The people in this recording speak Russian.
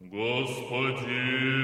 Господину.